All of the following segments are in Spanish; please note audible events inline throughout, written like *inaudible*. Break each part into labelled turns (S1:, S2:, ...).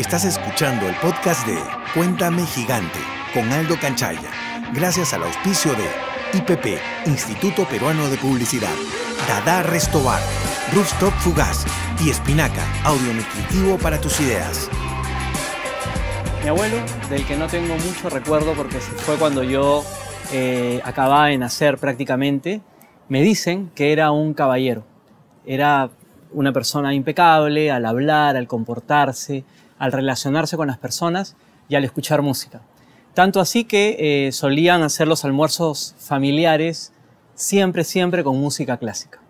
S1: Estás escuchando el podcast de Cuéntame Gigante con Aldo Canchaya, gracias al auspicio de IPP, Instituto Peruano de Publicidad, Dada Restobar, Rooftop Fugaz y Espinaca, audio nutritivo para tus ideas.
S2: Mi abuelo, del que no tengo mucho recuerdo porque fue cuando yo eh, acababa de nacer prácticamente, me dicen que era un caballero. Era una persona impecable al hablar, al comportarse, al relacionarse con las personas y al escuchar música. Tanto así que eh, solían hacer los almuerzos familiares siempre, siempre con música clásica.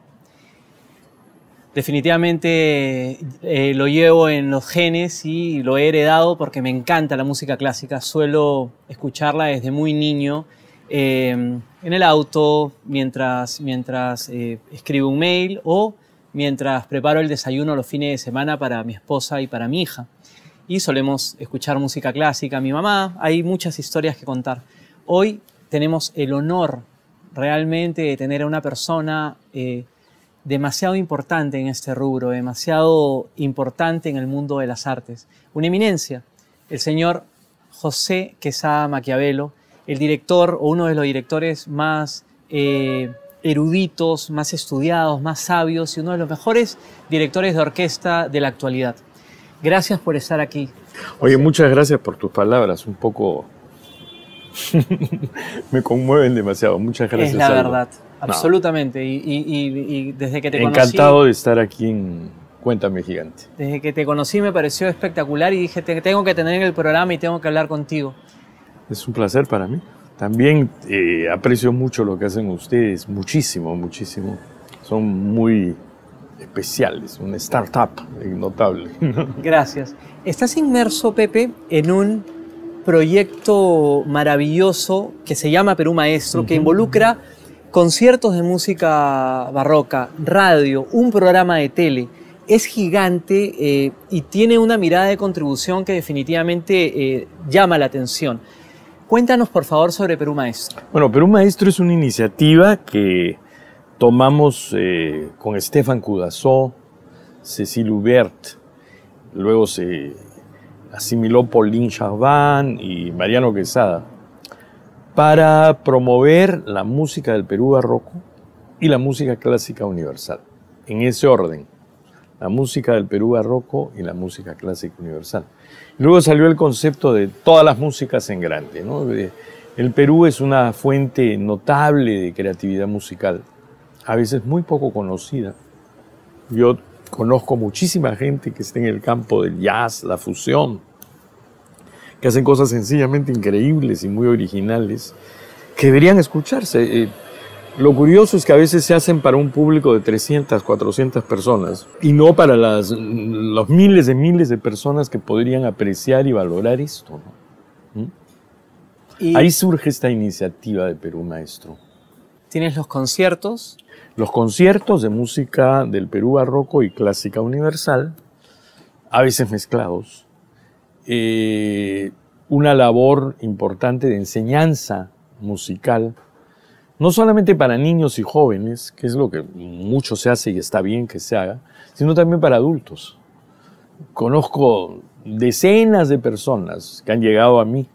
S2: Definitivamente eh, lo llevo en los genes y lo he heredado porque me encanta la música clásica. Suelo escucharla desde muy niño eh, en el auto, mientras, mientras escribo un mail o mientras preparo el desayuno los fines de semana para mi esposa y para mi hija. Y solemos escuchar música clásica. Mi mamá, hay muchas historias que contar. Hoy tenemos el honor realmente de tener a una persona eh, demasiado importante en este rubro, demasiado importante en el mundo de las artes. Una eminencia, el señor José Quesada Maquiavelo, el director o uno de los directores más eh, eruditos, más estudiados, más sabios y uno de los mejores directores de orquesta de la actualidad. Gracias por estar aquí.
S3: Oye, muchas gracias por tus palabras, un poco *laughs* me conmueven demasiado. Muchas gracias.
S2: Es la verdad, absolutamente. Y, desde que te
S3: conocí... Encantado de estar aquí en Cuéntame Gigante.
S2: Desde que te conocí me pareció espectacular y dije, te tengo que tener en el programa y tengo que hablar contigo.
S3: Es un placer para mí. También eh, aprecio mucho lo que hacen ustedes, muchísimo, muchísimo. Son muy especiales, una startup notable. *laughs*
S2: Gracias. Estás inmerso, Pepe, en un proyecto maravilloso que se llama Perú Maestro, que involucra conciertos de música barroca, radio, un programa de tele. Es gigante eh, y tiene una mirada de contribución que definitivamente eh, llama la atención. Cuéntanos, por favor, sobre Perú Maestro.
S3: Bueno, Perú Maestro es una iniciativa que tomamos eh, con Stefan Cudazó, Cecil Hubert, luego se asimiló Pauline Charbán y Mariano Quesada, para promover la música del Perú barroco y la música clásica universal, en ese orden, la música del Perú barroco y la música clásica universal. Luego salió el concepto de todas las músicas en grande. El Perú es una fuente notable de creatividad musical, a veces muy poco conocida. Yo conozco muchísima gente que está en el campo del jazz, la fusión, que hacen cosas sencillamente increíbles y muy originales, que deberían escucharse. Eh, lo curioso es que a veces se hacen para un público de 300, 400 personas y no para las, los miles de miles de personas que podrían apreciar y valorar esto. ¿Mm? Ahí surge esta iniciativa de Perú Maestro.
S2: ¿Tienes los conciertos?
S3: Los conciertos de música del Perú barroco y clásica universal, a veces mezclados. Eh, una labor importante de enseñanza musical no solamente para niños y jóvenes, que es lo que mucho se hace y está bien que se haga, sino también para adultos. Conozco decenas de personas que han llegado a mí,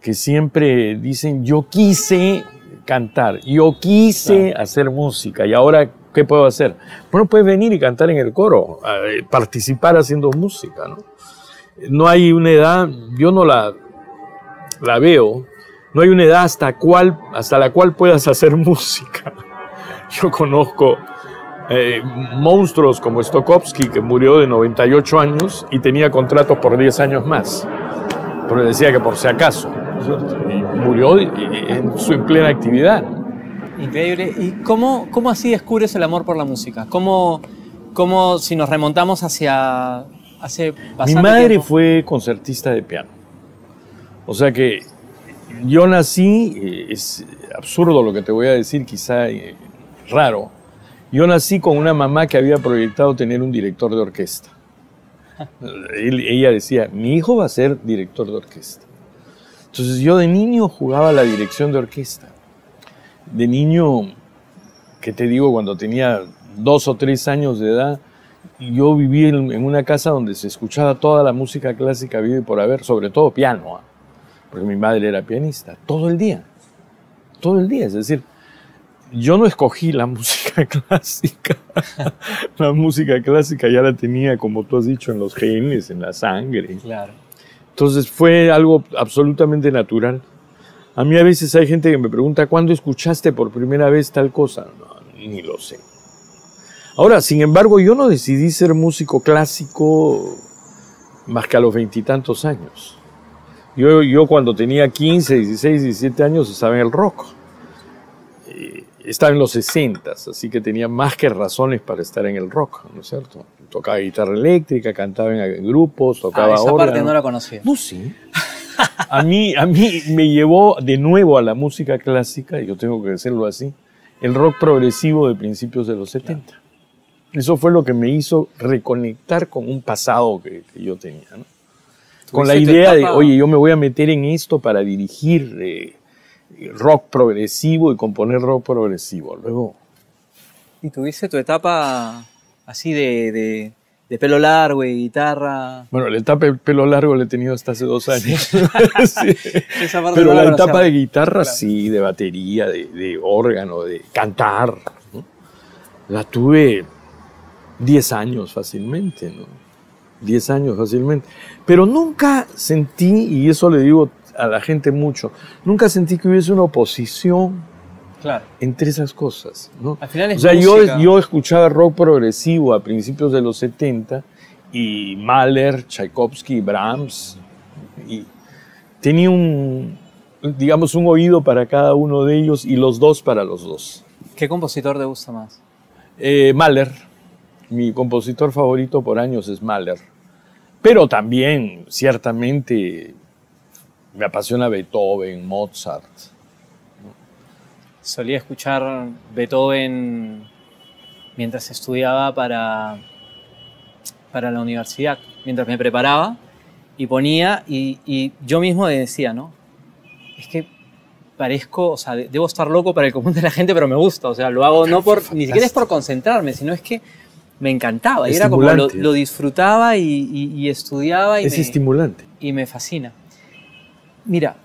S3: que siempre dicen, yo quise cantar, yo quise hacer música y ahora, ¿qué puedo hacer? Bueno, puedes venir y cantar en el coro, participar haciendo música, ¿no? No hay una edad, yo no la, la veo, no hay una edad hasta, cual, hasta la cual puedas hacer *laughs* música. Yo conozco eh, monstruos como Stokowski, que murió de 98 años y tenía contratos por 10 años más. Pero decía que por si acaso. Y murió en su plena actividad.
S2: Increíble. ¿Y cómo, cómo así descubres el amor por la música? ¿Cómo, cómo si nos remontamos hacia hace
S3: Mi madre fue concertista de piano. O sea que yo nací, eh, es absurdo lo que te voy a decir, quizá eh, raro. Yo nací con una mamá que había proyectado tener un director de orquesta. *laughs* Ella decía, mi hijo va a ser director de orquesta. Entonces yo de niño jugaba la dirección de orquesta. De niño, que te digo, cuando tenía dos o tres años de edad, yo viví en, una casa donde se escuchaba toda la música clásica vive por haber, sobre todo piano, ¿ah? porque mi madre era pianista, todo el día, todo el día, es decir, yo no escogí la *laughs* música clásica. la música clásica ya la tenía, como tú has dicho, en los genes, en la sangre.
S2: Claro.
S3: Entonces fue algo absolutamente natural. A mí a veces hay gente que me pregunta, ¿cuándo escuchaste por primera vez tal cosa? No, ni lo sé. Ahora, sin embargo, yo no decidí ser músico clásico más que a los veintitantos años. Yo, yo cuando tenía 15, 16, 17 años estaba en el rock. Estaba en los 60, así que tenía más que razones para estar en el rock, ¿no es cierto? Tocaba guitarra eléctrica, cantaba en grupos, tocaba
S2: ah, esa
S3: órgano.
S2: parte no la conocía.
S3: No, sí. A mí, a mí me llevó de nuevo a la música clásica, y yo tengo que decirlo así, el rock progresivo de principios de los 70. Eso fue lo que me hizo reconectar con un pasado que, que yo tenía, ¿no? Con la
S2: ¿Tuviste tu
S3: idea de, oye, yo me voy a meter en esto para dirigir eh, rock progresivo y componer rock progresivo. Luego,
S2: ¿Y tuviste tu etapa así de, de, de pelo largo y guitarra?
S3: bueno, la etapa de pelo largo la he tenido hasta hace dos años. Sí. *laughs* *laughs*
S2: Esa parte
S3: Pero la etapa de guitarra,
S2: Claro.
S3: sí, de batería, de, de órgano, de cantar, ¿no? la tuve 10 años fácilmente, ¿no? 10 años fácilmente. Pero nunca sentí, y eso le digo a la gente mucho, nunca sentí que hubiese una oposición
S2: Claro.
S3: entre esas cosas, ¿no?
S2: Al final es
S3: o sea,
S2: música.
S3: yo, yo escuchaba rock progresivo a principios de los 70 y Mahler, Tchaikovsky, Brahms, y tenía un, digamos, un oído para cada uno de ellos y los dos para los dos.
S2: ¿Qué compositor te gusta más?
S3: Eh, Mahler, mi compositor favorito por años es Mahler, pero también, ciertamente, me apasiona Beethoven, Mozart.
S2: Solía escuchar Beethoven mientras estudiaba para, para la universidad, mientras me preparaba y ponía, y, y yo mismo decía, ¿no? Es que parezco, o sea, de- debo estar loco para el común de la gente, pero me gusta, o sea, lo hago no por, ni siquiera es por concentrarme, sino es que me encantaba, y era como lo, disfrutaba y, y- y estudiaba y
S3: Es
S2: me,
S3: estimulante.
S2: y me fascina. Mira,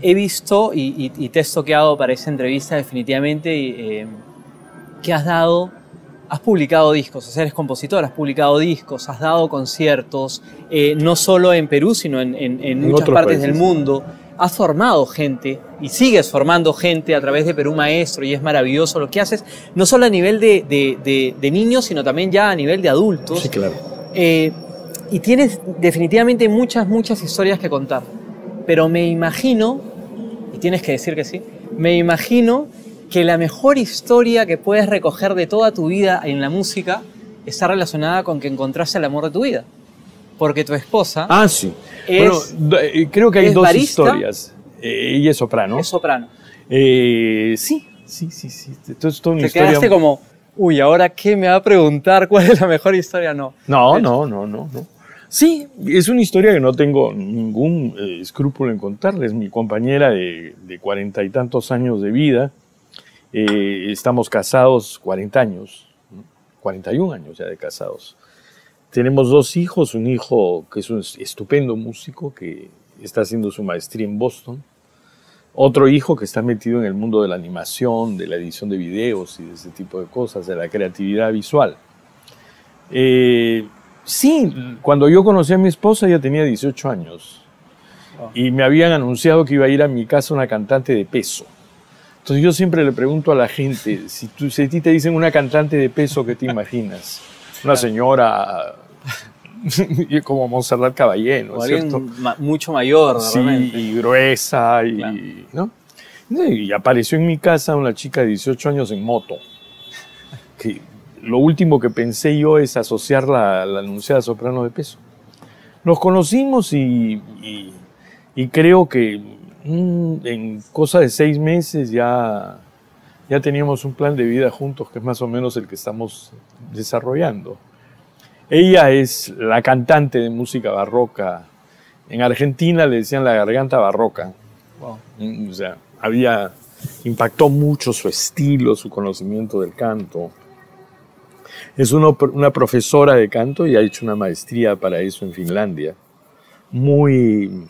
S2: he visto y, y- y te he toqueado para esa entrevista definitivamente eh, que has dado, has publicado discos, o sea, eres compositor, has publicado discos, has dado conciertos, eh, no solo en Perú, sino en, en- en
S3: En
S2: muchas partes
S3: países.
S2: del mundo. Has formado gente y sigues formando gente a través de Perú Maestro y es maravilloso lo que haces, no solo a nivel de, de- de- de niños, sino también ya a nivel de adultos.
S3: Sí, claro.
S2: Eh, y tienes definitivamente muchas, muchas historias que contar. Pero me imagino, y tienes que decir que sí, me imagino que la mejor historia que puedes recoger de toda tu vida en la música está relacionada con que encontraste el amor de tu vida. Porque tu esposa
S3: Ah, sí.
S2: Es-
S3: bueno, eh, creo que hay dos
S2: barista.
S3: historias. Eh, ella es soprano.
S2: es soprano.
S3: Eh, sí, sí, sí, sí. Esto es toda una
S2: Te
S3: historia.
S2: quedaste como, uy, ¿ahora qué me va a preguntar cuál es la mejor historia? No.
S3: No, no, no, no, no. Sí, es una historia que no tengo ningún eh, escrúpulo en contarles. Mi compañera de cuarenta y tantos años de vida, eh, estamos casados 40 años, ¿no? 41 años ya de casados. Tenemos dos hijos, un hijo que es un estupendo músico que está haciendo su maestría en Boston, otro hijo que está metido en el mundo de la animación, de la edición de videos y de ese tipo de cosas, de la creatividad visual. Eh, sí, cuando yo conocí a mi esposa ella tenía 18 años
S2: Oh.
S3: y me habían anunciado que iba a ir a mi casa una cantante de peso. Entonces yo siempre le pregunto a la gente, si, tú, si a ti te dicen una cantante de peso, ¿qué te imaginas? Una señora *laughs* como Monserrat Caballé, ¿no
S2: O
S3: es cierto?
S2: ma- mucho mayor,
S3: Sí,
S2: repente.
S3: y gruesa, y,
S2: Claro.
S3: ¿no? Y apareció en mi casa una chica de 18 años en moto. Que lo último que pensé yo es asociarla a la anunciada soprano de peso. Nos conocimos y, y- y creo que mm, en cosa de seis meses ya, ya teníamos un plan de vida juntos que es más o menos el que estamos desarrollando. Ella es la cantante de música barroca. En Argentina le decían la garganta barroca.
S2: Wow.
S3: Mm, O sea, había, impactó mucho su estilo, su conocimiento del canto. Es una profesora de canto y ha hecho una maestría para eso en Finlandia. Muy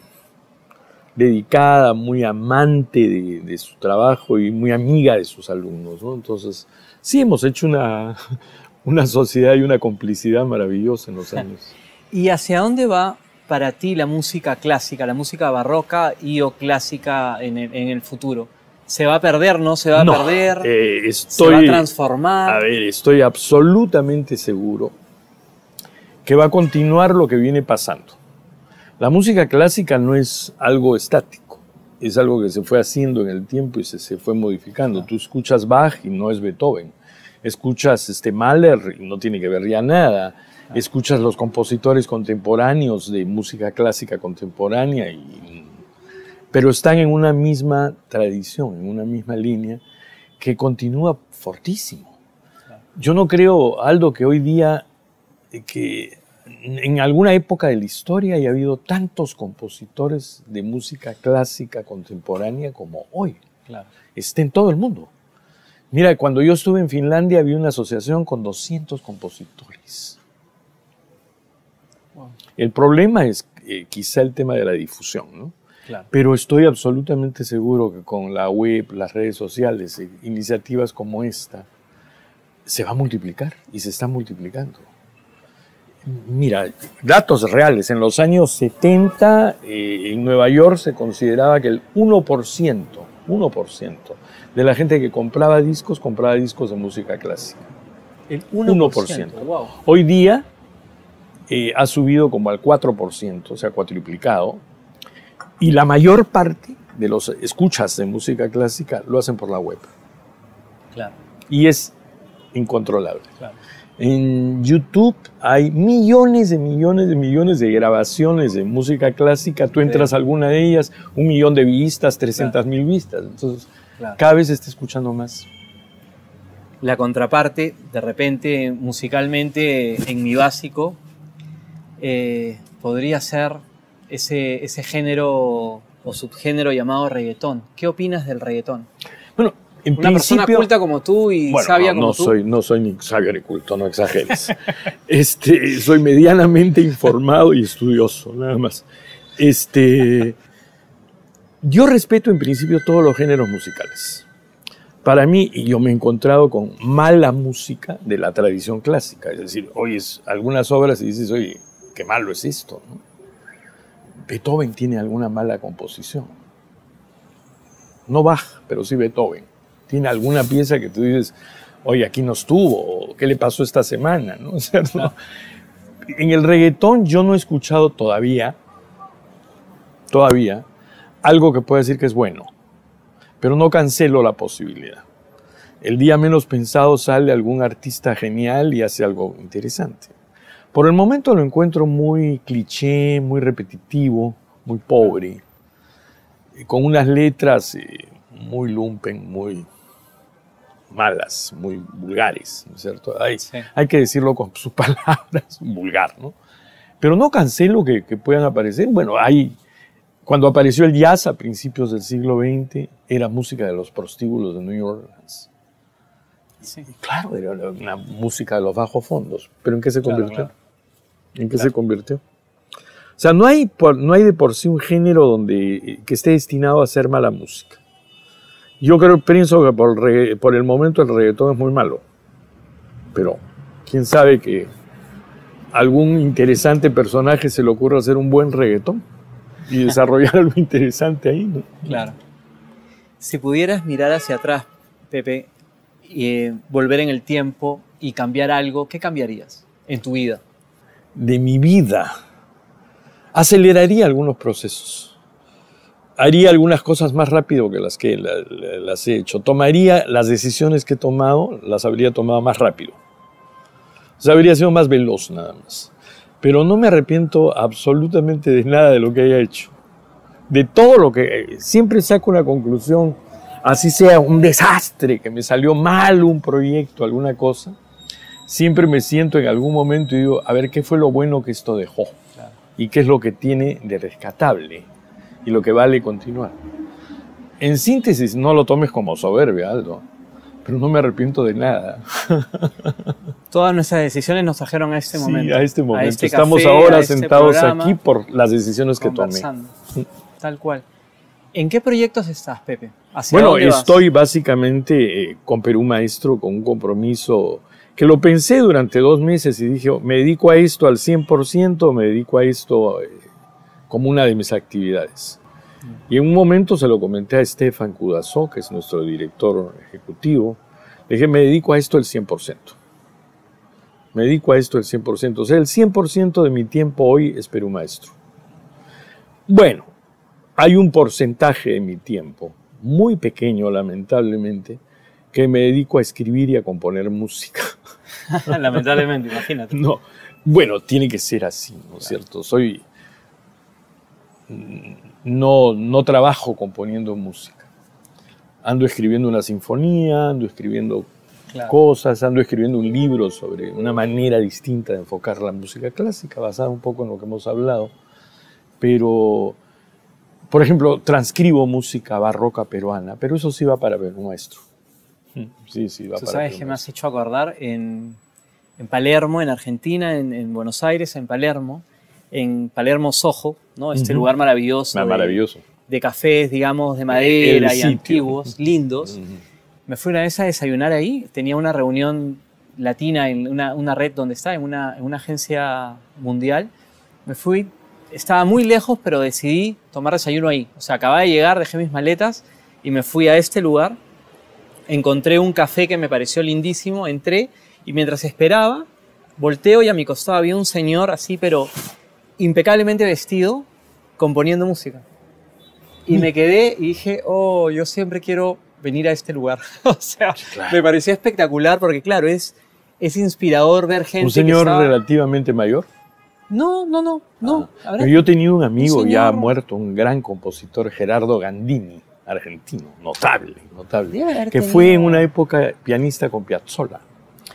S3: dedicada, muy amante de, su trabajo y muy amiga de sus alumnos. Entonces, sí hemos hecho una, *laughs* una sociedad y una complicidad maravillosa en los años. *laughs*
S2: ¿Y hacia dónde va para ti la música clásica, la música barroca y o clásica en el, futuro? ¿Se va a perder, no se va a perder?
S3: Eh, estoy,
S2: ¿Se va a transformar?
S3: A ver, estoy absolutamente seguro que va a continuar lo que viene pasando. La música clásica no es algo estático, es algo que se fue haciendo en el tiempo y se, se fue modificando. Tú escuchas Bach y no es Beethoven, escuchas este Mahler y no tiene que ver ya nada escuchas los compositores contemporáneos de música clásica contemporánea, pero están en una misma tradición, en una misma línea que continúa fortísimo. Yo no creo, Aldo, que hoy día, eh, que en alguna época de la historia haya habido tantos compositores de música clásica contemporánea como hoy. Claro. Está en todo el mundo. Mira, cuando yo estuve en Finlandia había una asociación con 200 compositores. El problema es eh, quizá el tema de la difusión, ¿no? Pero estoy absolutamente seguro que con la web, las redes sociales, e iniciativas como esta, se va a multiplicar y se está multiplicando. Mira, datos reales. En los años 70 eh, en Nueva York se consideraba que el 1%, 1% de la gente que compraba discos compraba discos de música clásica.
S2: El 1%. Wow.
S3: Hoy día eh, ha subido como al 4%, se ha cuatriplicado, y la mayor parte de los escuchas de música clásica lo hacen por la web.
S2: Claro.
S3: Y es incontrolable. En YouTube hay millones de millones de millones de grabaciones de música clásica. Tú entras a alguna de ellas, un millón de vistas, 300 mil vistas. Entonces, cada vez se está escuchando más.
S2: La contraparte, de repente, musicalmente, en mi básico, eh, podría ser ese, ese género o subgénero llamado reggaetón. ¿Qué opinas del reggaetón?
S3: Bueno, en
S2: Una persona culta como tú y sabia como
S3: no
S2: tú.
S3: Soy, no soy ni sabio ni culto, no exageres. *laughs* este, soy medianamente informado y estudioso, nada más. Este, yo respeto en principio todos los géneros musicales. Para mí, yo me he encontrado con mala música de la tradición clásica. Es decir, oyes algunas obras y dices, oye, qué malo es esto. Beethoven tiene alguna mala composición. No Bach, pero sí Beethoven. Tiene alguna pieza que tú dices, oye, aquí no estuvo, ¿qué le pasó esta semana? *laughs* ¿no? En el reggaetón yo no he escuchado todavía, todavía, algo que pueda decir que es bueno, pero no cancelo la posibilidad. El día menos pensado sale algún artista genial y hace algo interesante. Por el momento lo encuentro muy cliché, muy repetitivo, muy pobre, con unas letras eh, muy lumpen, muy malas, muy vulgares, ¿no es cierto? Hay, hay que decirlo con sus *laughs* palabras, vulgar, ¿no? Pero no cancelo que, que puedan aparecer. Bueno, hay, cuando apareció el jazz a principios del siglo XX, era música de los prostíbulos de New Orleans. Sí. Claro, era una música de los bajos fondos. ¿Pero en qué se convirtió? ¿En qué se convirtió? O sea, no hay, no hay de por sí un género donde, que esté destinado a hacer mala música. Yo creo, pienso que por, por el momento el reggaetón es muy malo. Pero quién sabe que algún interesante personaje se le ocurra hacer un buen reggaetón y *laughs* desarrollar algo interesante ahí, ¿no?
S2: Claro. Si pudieras mirar hacia atrás, Pepe, eh, volver en el tiempo y cambiar algo, ¿qué cambiarías en tu vida?
S3: De mi vida. Aceleraría algunos procesos. Haría algunas cosas más rápido que las que las he hecho. Tomaría las decisiones que he tomado, las habría tomado más rápido. O sea, habría sido más veloz nada más. Pero no me arrepiento absolutamente de nada de lo que haya hecho. De todo lo que... Siempre saco una conclusión así sea un desastre, que me salió mal un proyecto, alguna cosa, siempre me siento en algún momento y digo, a ver, ¿qué fue lo bueno que esto dejó? Y qué es lo que tiene de rescatable y lo que vale continuar. En síntesis, no lo tomes como soberbia, Aldo, pero no me arrepiento de nada. *laughs*
S2: Todas nuestras decisiones nos trajeron a este
S3: Sí,
S2: momento.
S3: a este momento.
S2: este
S3: Estamos
S2: café,
S3: ahora
S2: a este
S3: sentados
S2: programa,
S3: aquí por las decisiones que tomé.
S2: Tal cual. ¿En qué proyectos estás, Pepe? ¿Hacia
S3: Bueno,
S2: vas?
S3: estoy básicamente eh, con Perú Maestro con un compromiso que lo pensé durante dos meses y dije, me dedico a esto al 100%, me dedico a esto eh, como una de mis actividades. Y en un momento se lo comenté a Estefan Cudazó, que es nuestro director ejecutivo, le dije, me dedico a esto el 100%. Me dedico a esto el 100%. O sea, el 100% de mi tiempo hoy es Perú Maestro. Bueno, hay un porcentaje de mi tiempo, muy pequeño lamentablemente, que me dedico a escribir y a componer música. *laughs*
S2: Lamentablemente, imagínate.
S3: No, bueno, tiene que ser así, ¿no es cierto? Soy. No, no trabajo componiendo música. Ando escribiendo una sinfonía, ando escribiendo
S2: Claro.
S3: cosas, ando escribiendo un libro sobre una manera distinta de enfocar la música clásica, basada un poco en lo que hemos hablado. Pero, por ejemplo, transcribo música barroca peruana, pero eso sí va para Perú Maestro. Sí, sí, va
S2: Tú
S3: para
S2: sabes que me has hecho acordar en, en Palermo, en Argentina, en, en Buenos Aires, en Palermo, en Palermo Soho, ¿no? este
S3: Ujú.
S2: lugar maravilloso,
S3: Ah,
S2: de-
S3: Maravilloso.
S2: De, cafés, digamos, de madera y antiguos, lindos.
S3: Ujú.
S2: Me fui una vez a desayunar ahí, tenía una reunión latina en una, una red donde está, en una, en una agencia mundial. Me fui, estaba muy lejos, pero decidí tomar desayuno ahí. O sea, acababa de llegar, dejé mis maletas y me fui a este lugar. Encontré un café que me pareció lindísimo, entré y mientras esperaba, volteo y a mi costado había un señor así, pero impecablemente vestido, componiendo música. Y me quedé y dije, oh, yo siempre quiero venir a este lugar. *laughs* o sea,
S3: Claro.
S2: me pareció espectacular porque, claro, es, es inspirador ver gente.
S3: Un
S2: que
S3: señor
S2: estaba-
S3: relativamente mayor.
S2: No, no, no, no.
S3: Ah,
S2: Habrá-
S3: Yo he tenido un amigo
S2: Un
S3: ya muerto, un gran compositor, Gerardo Gandini, argentino, notable, notable, que fue en una época pianista con Piazzolla.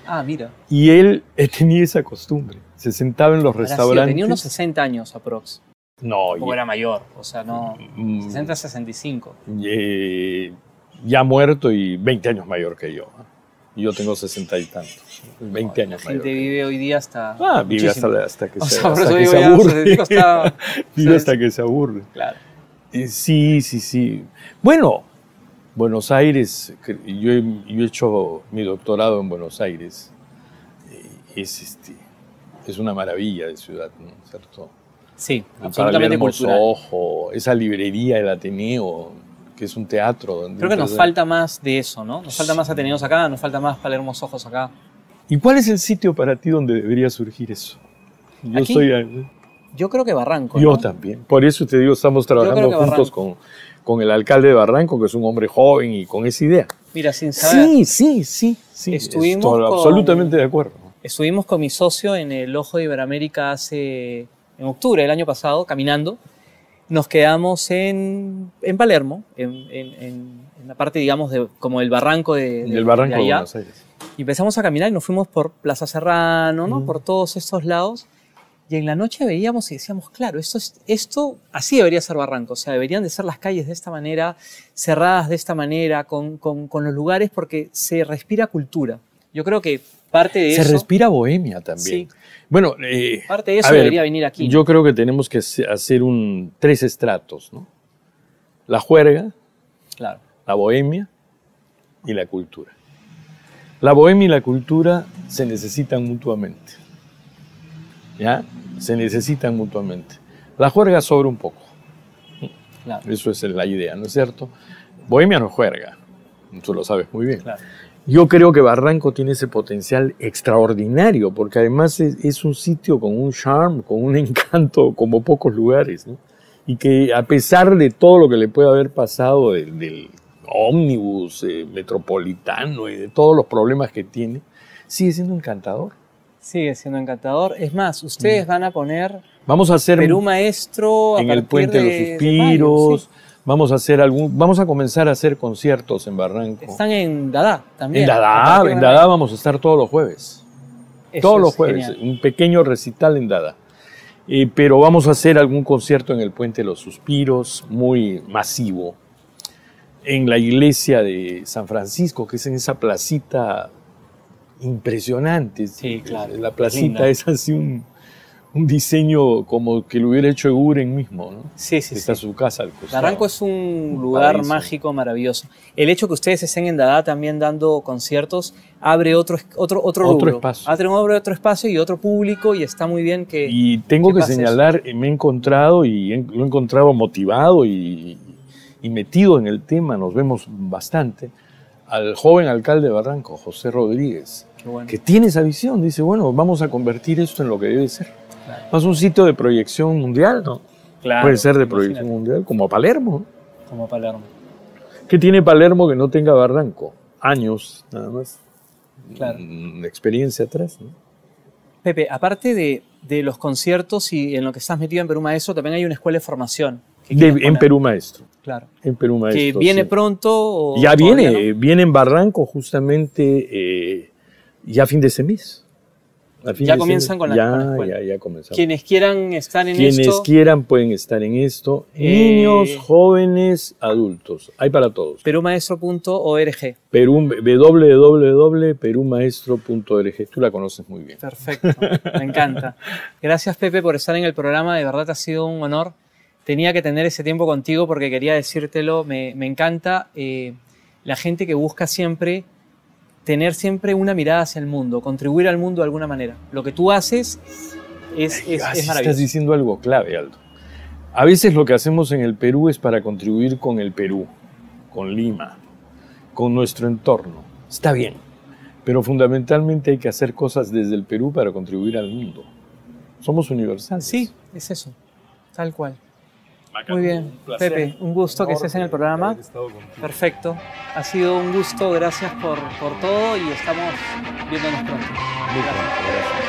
S2: Ah, mira.
S3: Y él *laughs* tenía esa costumbre. Se sentaba en los
S2: sido-
S3: restaurantes.
S2: Tenía unos 60 años aprox.
S3: No,
S2: O
S3: y-
S2: era mayor, o sea, no.
S3: Mm.
S2: 60, 65.
S3: eh, ya muerto y 20 años mayor que yo. Yo tengo 60 y tantos. 20
S2: La
S3: años mayor.
S2: gente vive hoy día hasta.
S3: Ah, vive hasta, hasta que
S2: O
S3: se,
S2: sea,
S3: hasta que se aburre.
S2: 65 está- *laughs*
S3: vive hasta que se aburre.
S2: Claro.
S3: Sí, sí, sí. Bueno, Buenos Aires, yo he, yo he hecho mi doctorado en Buenos Aires. Eh, Es, este, es una maravilla de ciudad, ¿no? ¿Cierto?
S2: Sí, absolutamente
S3: Palermo
S2: cultural.
S3: Soho, esa librería, el Ateneo, que es un teatro. Donde
S2: Creo que nos falta más de eso, ¿no? Nos falta más Ateneos acá, nos falta más Palermo Ojos acá.
S3: ¿Y cuál es el sitio para ti donde debería surgir eso? Yo
S2: Aquí,
S3: estoy...
S2: Yo creo que Barranco.
S3: Yo
S2: ¿no?
S3: también. Por eso te digo, estamos trabajando juntos con, con el alcalde de Barranco, que es un hombre joven y con esa idea.
S2: Mira, sin saber.
S3: Sí, sí, sí. sí
S2: Estuvimos
S3: estoy
S2: con-
S3: absolutamente de acuerdo.
S2: Estuvimos con mi socio en el Ojo de Iberoamérica hace, en octubre del año pasado, caminando. Nos quedamos en, en Palermo, en, en- en- la parte, digamos, de, como el barranco de, de-
S3: Del Barranco
S2: de
S3: de
S2: allá.
S3: Buenos Aires.
S2: Y empezamos a caminar y nos fuimos por Plaza Serrano, ¿no?
S3: Mm.
S2: Por todos estos lados. Y en la noche veíamos y decíamos, claro, esto, es, esto así debería ser Barranco. O sea, deberían de ser las calles de esta manera, cerradas de esta manera, con, con- con los lugares, porque se respira cultura. Yo creo que parte de
S3: Se
S2: eso...
S3: respira bohemia también.
S2: Sí.
S3: Bueno, eh,
S2: Parte de eso
S3: ver,
S2: debería venir aquí.
S3: Yo creo que tenemos que hace- hacer un, tres estratos, ¿no? La juerga,
S2: Claro.
S3: la bohemia y la cultura. La bohemia y la cultura se necesitan mutuamente. ¿Ya? Se necesitan mutuamente. La juerga sobra un poco.
S2: claro,
S3: Eso es la idea, ¿no es cierto? Bohemia no juerga. Tú lo sabes muy bien.
S2: claro.
S3: Yo creo que Barranco tiene ese potencial extraordinario, porque además es, es un sitio con un charm, con un *laughs* encanto como pocos lugares, ¿no? Y que a pesar de todo lo que le puede haber pasado del, del ómnibus eh, metropolitano y de todos los problemas que tiene, sigue siendo encantador.
S2: Sigue siendo encantador. Es más,
S3: Mm.
S2: ustedes van a poner
S3: Vamos a hacer
S2: Perú Maestro a
S3: en el Puente de, los
S2: de
S3: Suspiros,
S2: mayo, sí.
S3: Vamos a hacer algún, vamos a comenzar a hacer conciertos en Barranco.
S2: Están en Dada también.
S3: En Dada, en Dada vamos a estar todos los jueves.
S2: Eso
S3: todos los jueves,
S2: genial.
S3: un pequeño recital en Dada. Eh, pero vamos a hacer algún concierto en el Puente de los Suspiros, muy masivo. En la iglesia de San Francisco, que es en esa placita impresionantes.
S2: Sí, claro.
S3: La placita
S2: Linda.
S3: es así un, un diseño como que lo hubiera hecho Eguren mismo, ¿no?
S2: Sí, sí,
S3: Está
S2: sí.
S3: su casa al costado.
S2: Barranco es un lugar
S3: paraíso.
S2: mágico, maravilloso. El hecho que ustedes estén en Dada también dando conciertos abre otro, otro, otro,
S3: Otro
S2: rubro.
S3: espacio.
S2: Abre otro espacio y otro público y está muy bien que...
S3: Y tengo
S2: que
S3: señalar, eh, me he encontrado y he- lo he encontrado motivado y, y metido en el tema, nos vemos bastante, al joven alcalde de Barranco, José Rodríguez,
S2: bueno.
S3: que tiene esa visión, dice, bueno, vamos a convertir esto en lo que debe ser.
S2: Claro.
S3: Más un sitio de proyección mundial, ¿no?
S2: Claro,
S3: Puede ser de
S2: imagínate,
S3: proyección mundial, como Palermo.
S2: Como Palermo.
S3: ¿Qué tiene Palermo que no tenga Barranco? Años, nada más.
S2: Claro.
S3: Mm, Experiencia atrás, ¿no?
S2: Pepe, aparte de, de los conciertos y en lo que estás metido en Perú Maestro, también hay una escuela de formación.
S3: De- en. Perú Maestro.
S2: Claro.
S3: En Perú Maestro.
S2: que viene
S3: sí.
S2: pronto o
S3: Ya viene,
S2: no?
S3: viene en Barranco justamente eh, ya a fin de ese mes. A fin
S2: Ya comienzan con la-
S3: ya,
S2: con la escuela.
S3: ya, ya comenzamos.
S2: Quienes quieran estar en
S3: Quienes
S2: esto,
S3: quieran pueden estar en esto.
S2: Eh,
S3: Niños, jóvenes, adultos. Hay para todos.
S2: perumaestro.org.
S3: Perú, www.perumaestro.org. Tú la conoces muy bien.
S2: Perfecto, me encanta. Gracias Pepe por estar en el programa, de verdad ha sido un honor. Tenía que tener ese tiempo contigo porque quería decírtelo, me, me encanta eh, la gente que busca siempre tener siempre una mirada hacia el mundo, contribuir al mundo de alguna manera. Lo que tú haces es, es, es maravilloso.
S3: Estás diciendo algo clave, Aldo. A veces lo que hacemos en el Perú es para contribuir con el Perú, con Lima, con nuestro entorno. Está bien, pero fundamentalmente hay que hacer cosas desde el Perú para contribuir al mundo. Somos universales.
S2: Sí, es eso, tal cual. Muy bien, Pepe, un gusto que estés en el programa. Perfecto, ha sido un gusto, gracias por, por todo y estamos viéndonos pronto.
S3: Gracias.